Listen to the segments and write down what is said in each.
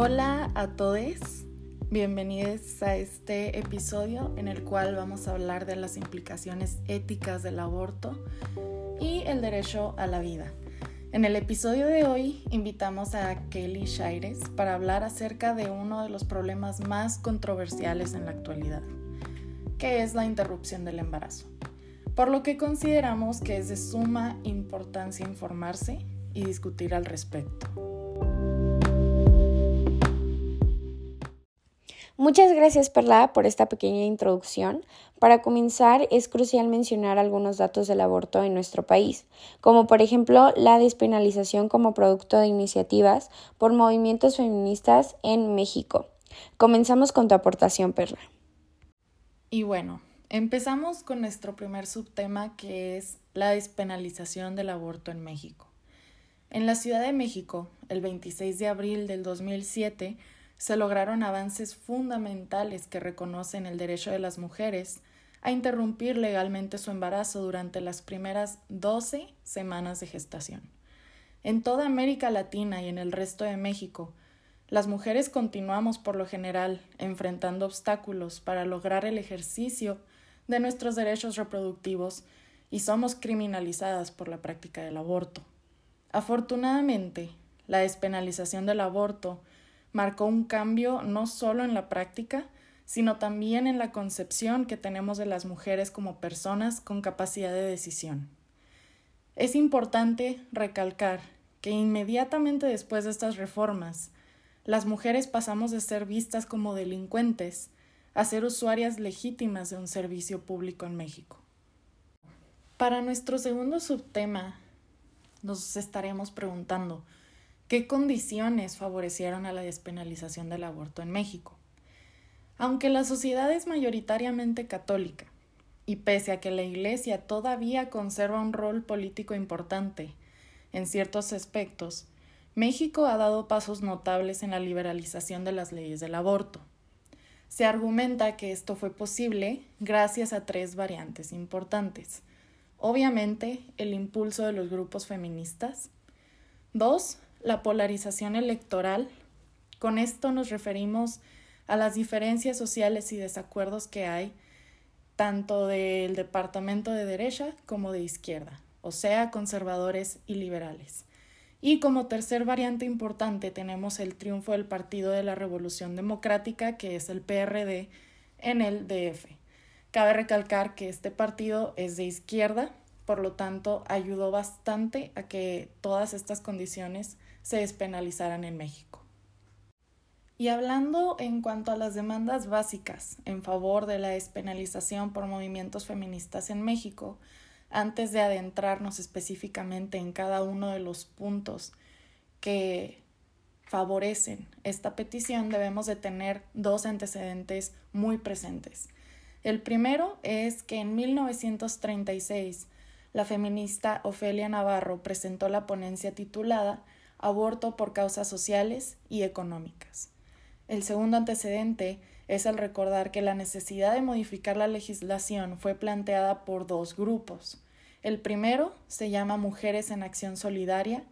Hola a todos, bienvenidos a este episodio en el cual vamos a hablar de las implicaciones éticas del aborto y el derecho a la vida. En el episodio de hoy invitamos a Kelly Shaires para hablar acerca de uno de los problemas más controversiales en la actualidad, que es la interrupción del embarazo, por lo que consideramos que es de suma importancia informarse y discutir al respecto. Muchas gracias, Perla, por esta pequeña introducción. Para comenzar, es crucial mencionar algunos datos del aborto en nuestro país, como por ejemplo la despenalización como producto de iniciativas por movimientos feministas en México. Comenzamos con tu aportación, Perla. Y bueno, empezamos con nuestro primer subtema que es la despenalización del aborto en México. En la Ciudad de México, el 26 de abril del 2007, se lograron avances fundamentales que reconocen el derecho de las mujeres a interrumpir legalmente su embarazo durante las primeras 12 semanas de gestación. En toda América Latina y en el resto de México, las mujeres continuamos por lo general enfrentando obstáculos para lograr el ejercicio de nuestros derechos reproductivos y somos criminalizadas por la práctica del aborto. Afortunadamente, la despenalización del aborto marcó un cambio no solo en la práctica, sino también en la concepción que tenemos de las mujeres como personas con capacidad de decisión. Es importante recalcar que inmediatamente después de estas reformas, las mujeres pasamos de ser vistas como delincuentes a ser usuarias legítimas de un servicio público en México. Para nuestro segundo subtema, nos estaremos preguntando, ¿Qué condiciones favorecieron a la despenalización del aborto en México? Aunque la sociedad es mayoritariamente católica, y pese a que la Iglesia todavía conserva un rol político importante en ciertos aspectos, México ha dado pasos notables en la liberalización de las leyes del aborto. Se argumenta que esto fue posible gracias a tres variantes importantes. Obviamente, el impulso de los grupos feministas. Dos, la polarización electoral. Con esto nos referimos a las diferencias sociales y desacuerdos que hay tanto del departamento de derecha como de izquierda, o sea, conservadores y liberales. Y como tercer variante importante tenemos el triunfo del Partido de la Revolución Democrática, que es el PRD, en el DF. Cabe recalcar que este partido es de izquierda, por lo tanto ayudó bastante a que todas estas condiciones se despenalizaran en México. Y hablando en cuanto a las demandas básicas en favor de la despenalización por movimientos feministas en México, antes de adentrarnos específicamente en cada uno de los puntos que favorecen esta petición, debemos de tener dos antecedentes muy presentes. El primero es que en 1936 la feminista Ofelia Navarro presentó la ponencia titulada aborto por causas sociales y económicas. El segundo antecedente es el recordar que la necesidad de modificar la legislación fue planteada por dos grupos. El primero se llama Mujeres en Acción Solidaria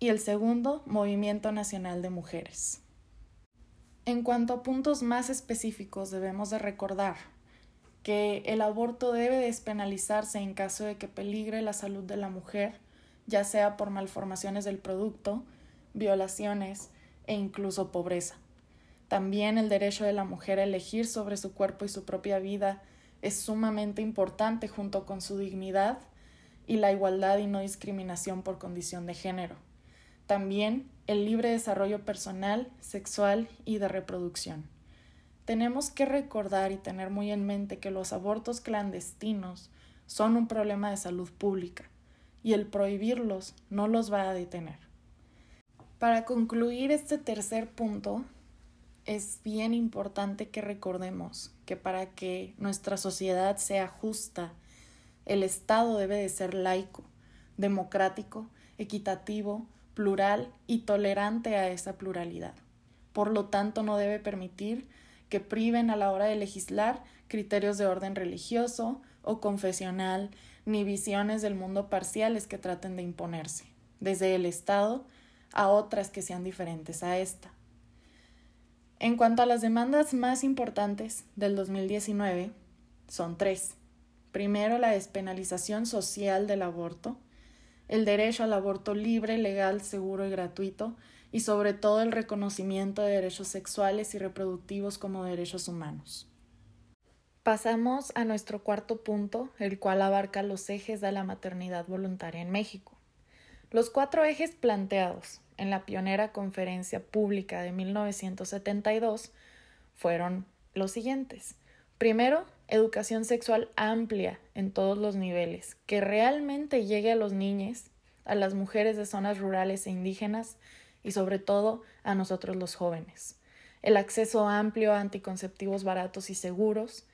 y el segundo Movimiento Nacional de Mujeres. En cuanto a puntos más específicos, debemos de recordar que el aborto debe despenalizarse en caso de que peligre la salud de la mujer ya sea por malformaciones del producto, violaciones e incluso pobreza. También el derecho de la mujer a elegir sobre su cuerpo y su propia vida es sumamente importante junto con su dignidad y la igualdad y no discriminación por condición de género. También el libre desarrollo personal, sexual y de reproducción. Tenemos que recordar y tener muy en mente que los abortos clandestinos son un problema de salud pública y el prohibirlos no los va a detener. Para concluir este tercer punto, es bien importante que recordemos que para que nuestra sociedad sea justa, el Estado debe de ser laico, democrático, equitativo, plural y tolerante a esa pluralidad. Por lo tanto, no debe permitir que priven a la hora de legislar criterios de orden religioso o confesional, ni visiones del mundo parciales que traten de imponerse, desde el Estado a otras que sean diferentes a esta. En cuanto a las demandas más importantes del 2019, son tres. Primero, la despenalización social del aborto, el derecho al aborto libre, legal, seguro y gratuito, y sobre todo el reconocimiento de derechos sexuales y reproductivos como derechos humanos. Pasamos a nuestro cuarto punto, el cual abarca los ejes de la maternidad voluntaria en México. Los cuatro ejes planteados en la pionera conferencia pública de 1972 fueron los siguientes. Primero, educación sexual amplia en todos los niveles, que realmente llegue a los niños, a las mujeres de zonas rurales e indígenas y sobre todo a nosotros los jóvenes. El acceso amplio a anticonceptivos baratos y seguros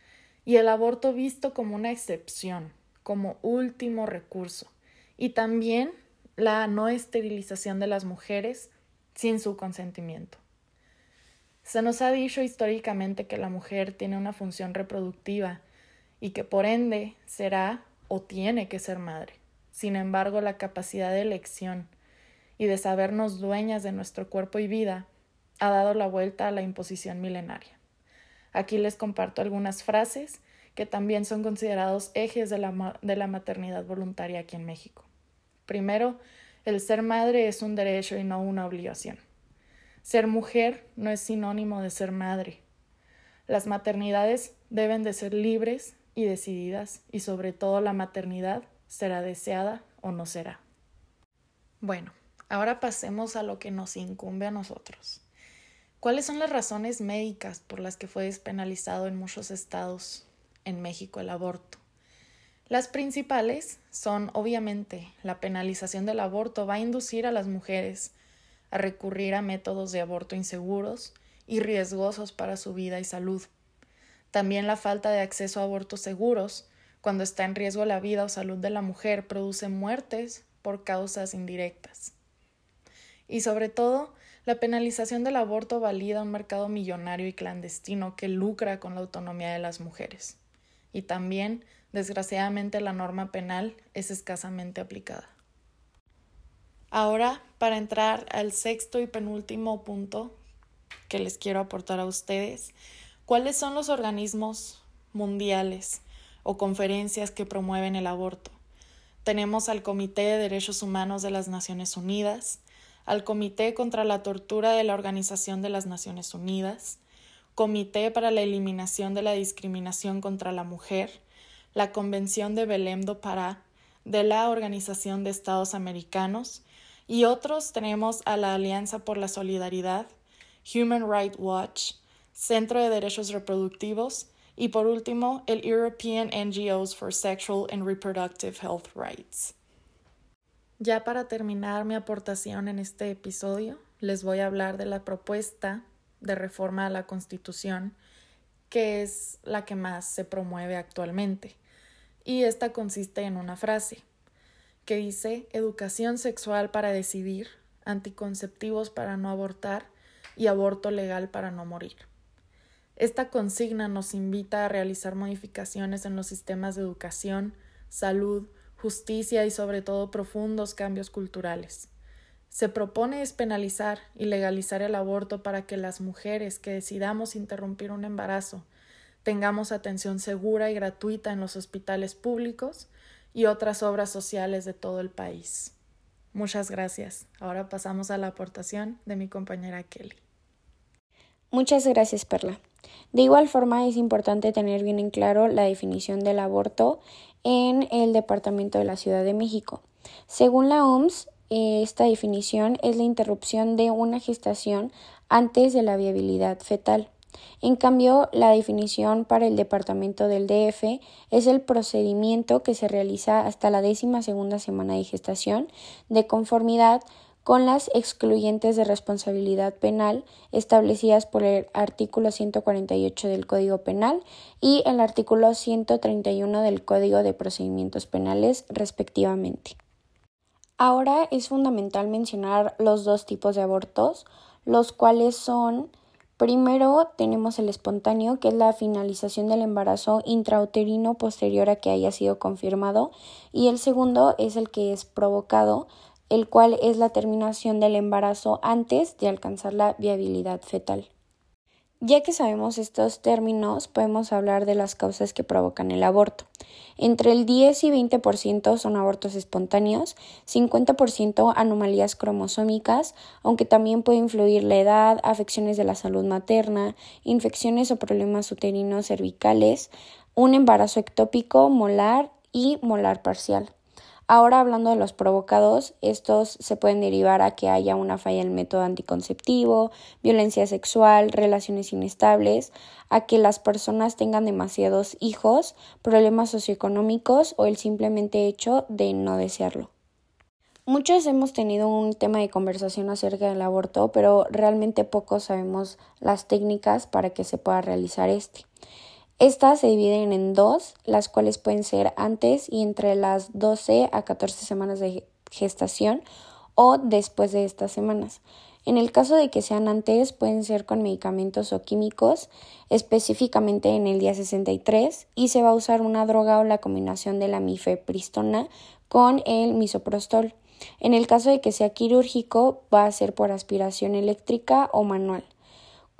y el aborto visto como una excepción, como último recurso. Y también la no esterilización de las mujeres sin su consentimiento. Se nos ha dicho históricamente que la mujer tiene una función reproductiva y que por ende será o tiene que ser madre. Sin embargo, la capacidad de elección y de sabernos dueñas de nuestro cuerpo y vida ha dado la vuelta a la imposición milenaria. Aquí les comparto algunas frases que también son considerados ejes de la, de la maternidad voluntaria aquí en México. Primero, el ser madre es un derecho y no una obligación. Ser mujer no es sinónimo de ser madre. Las maternidades deben de ser libres y decididas y sobre todo la maternidad será deseada o no será. Bueno, ahora pasemos a lo que nos incumbe a nosotros. ¿Cuáles son las razones médicas por las que fue despenalizado en muchos estados en México el aborto? Las principales son, obviamente, la penalización del aborto va a inducir a las mujeres a recurrir a métodos de aborto inseguros y riesgosos para su vida y salud. También la falta de acceso a abortos seguros, cuando está en riesgo la vida o salud de la mujer, produce muertes por causas indirectas. Y sobre todo, la penalización del aborto valida un mercado millonario y clandestino que lucra con la autonomía de las mujeres. Y también, desgraciadamente, la norma penal es escasamente aplicada. Ahora, para entrar al sexto y penúltimo punto que les quiero aportar a ustedes, ¿cuáles son los organismos mundiales o conferencias que promueven el aborto? Tenemos al Comité de Derechos Humanos de las Naciones Unidas, al Comité contra la Tortura de la Organización de las Naciones Unidas, Comité para la Eliminación de la Discriminación contra la Mujer, la Convención de Belém do Pará de la Organización de Estados Americanos, y otros tenemos a la Alianza por la Solidaridad, Human Rights Watch, Centro de Derechos Reproductivos y por último el European NGOs for Sexual and Reproductive Health Rights. Ya para terminar mi aportación en este episodio, les voy a hablar de la propuesta de reforma a la Constitución, que es la que más se promueve actualmente. Y esta consiste en una frase que dice educación sexual para decidir, anticonceptivos para no abortar y aborto legal para no morir. Esta consigna nos invita a realizar modificaciones en los sistemas de educación, salud, justicia y sobre todo profundos cambios culturales. Se propone despenalizar y legalizar el aborto para que las mujeres que decidamos interrumpir un embarazo tengamos atención segura y gratuita en los hospitales públicos y otras obras sociales de todo el país. Muchas gracias. Ahora pasamos a la aportación de mi compañera Kelly. Muchas gracias, Perla. De igual forma, es importante tener bien en claro la definición del aborto en el Departamento de la Ciudad de México. Según la OMS, esta definición es la interrupción de una gestación antes de la viabilidad fetal. En cambio, la definición para el departamento del DF es el procedimiento que se realiza hasta la décima segunda semana de gestación de conformidad con las excluyentes de responsabilidad penal establecidas por el artículo 148 del Código Penal y el artículo 131 del Código de Procedimientos Penales, respectivamente. Ahora es fundamental mencionar los dos tipos de abortos, los cuales son Primero tenemos el espontáneo, que es la finalización del embarazo intrauterino posterior a que haya sido confirmado, y el segundo es el que es provocado, el cual es la terminación del embarazo antes de alcanzar la viabilidad fetal. Ya que sabemos estos términos, podemos hablar de las causas que provocan el aborto. Entre el 10 y 20% son abortos espontáneos, 50% anomalías cromosómicas, aunque también puede influir la edad, afecciones de la salud materna, infecciones o problemas uterinos cervicales, un embarazo ectópico, molar y molar parcial. Ahora hablando de los provocados, estos se pueden derivar a que haya una falla en el método anticonceptivo, violencia sexual, relaciones inestables, a que las personas tengan demasiados hijos, problemas socioeconómicos o el simplemente hecho de no desearlo. Muchos hemos tenido un tema de conversación acerca del aborto, pero realmente pocos sabemos las técnicas para que se pueda realizar este. Estas se dividen en dos, las cuales pueden ser antes y entre las 12 a 14 semanas de gestación o después de estas semanas. En el caso de que sean antes, pueden ser con medicamentos o químicos, específicamente en el día 63, y se va a usar una droga o la combinación de la mifepristona con el misoprostol. En el caso de que sea quirúrgico, va a ser por aspiración eléctrica o manual.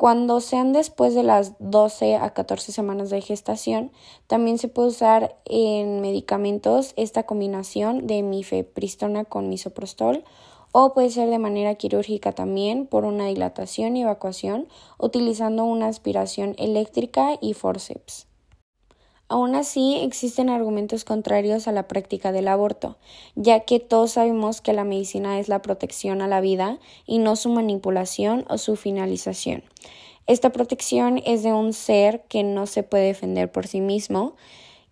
Cuando sean después de las 12 a 14 semanas de gestación, también se puede usar en medicamentos esta combinación de mifepristona con misoprostol o puede ser de manera quirúrgica también por una dilatación y evacuación utilizando una aspiración eléctrica y forceps. Aún así, existen argumentos contrarios a la práctica del aborto, ya que todos sabemos que la medicina es la protección a la vida y no su manipulación o su finalización. Esta protección es de un ser que no se puede defender por sí mismo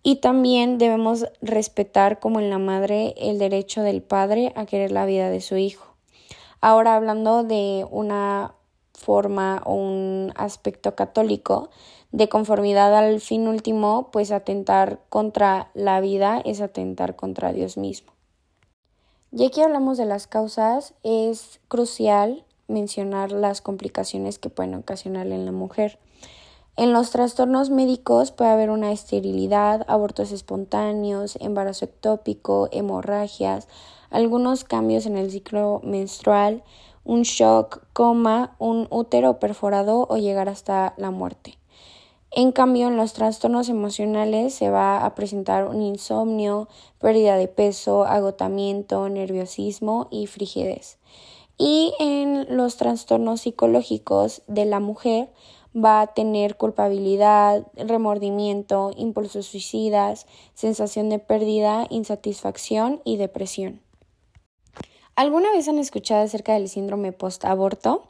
y también debemos respetar como en la madre el derecho del padre a querer la vida de su hijo. Ahora hablando de una forma o un aspecto católico, de conformidad al fin último, pues atentar contra la vida es atentar contra Dios mismo. Ya que hablamos de las causas, es crucial mencionar las complicaciones que pueden ocasionar en la mujer. En los trastornos médicos puede haber una esterilidad, abortos espontáneos, embarazo ectópico, hemorragias, algunos cambios en el ciclo menstrual, un shock, coma, un útero perforado o llegar hasta la muerte. En cambio, en los trastornos emocionales se va a presentar un insomnio, pérdida de peso, agotamiento, nerviosismo y frigidez. Y en los trastornos psicológicos de la mujer va a tener culpabilidad, remordimiento, impulsos suicidas, sensación de pérdida, insatisfacción y depresión. ¿Alguna vez han escuchado acerca del síndrome post-aborto?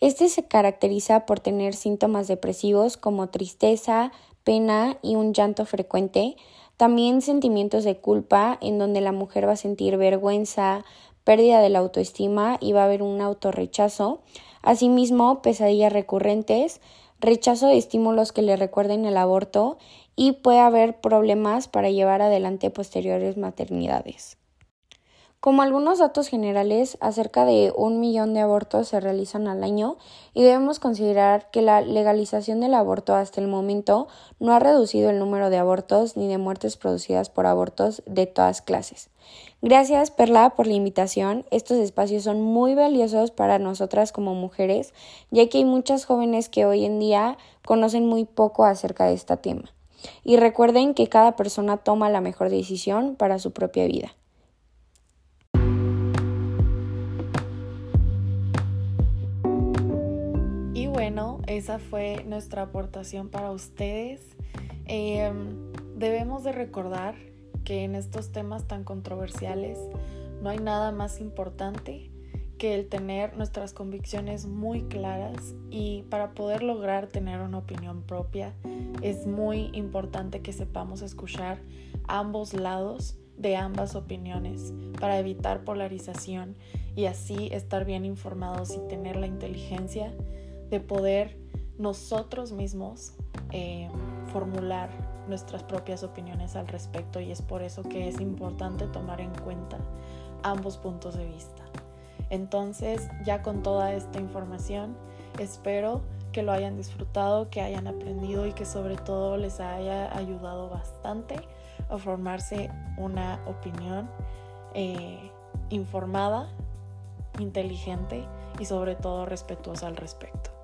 Este se caracteriza por tener síntomas depresivos como tristeza, pena y un llanto frecuente, también sentimientos de culpa en donde la mujer va a sentir vergüenza, pérdida de la autoestima y va a haber un autorrechazo, asimismo pesadillas recurrentes, rechazo de estímulos que le recuerden el aborto y puede haber problemas para llevar adelante posteriores maternidades. Como algunos datos generales, acerca de un millón de abortos se realizan al año y debemos considerar que la legalización del aborto hasta el momento no ha reducido el número de abortos ni de muertes producidas por abortos de todas clases. Gracias, Perla, por la invitación. Estos espacios son muy valiosos para nosotras como mujeres, ya que hay muchas jóvenes que hoy en día conocen muy poco acerca de este tema. Y recuerden que cada persona toma la mejor decisión para su propia vida. Bueno, esa fue nuestra aportación para ustedes. Em, debemos de recordar que en estos temas tan controversiales no hay nada más importante que el tener nuestras convicciones muy claras y para poder lograr tener una opinión propia es muy importante que sepamos escuchar ambos lados de ambas opiniones para evitar polarización y así estar bien informados y tener la inteligencia de poder nosotros mismos eh, formular nuestras propias opiniones al respecto y es por eso que es importante tomar en cuenta ambos puntos de vista. Entonces, ya con toda esta información, espero que lo hayan disfrutado, que hayan aprendido y que sobre todo les haya ayudado bastante a formarse una opinión eh, informada, inteligente y sobre todo respetuosa al respecto.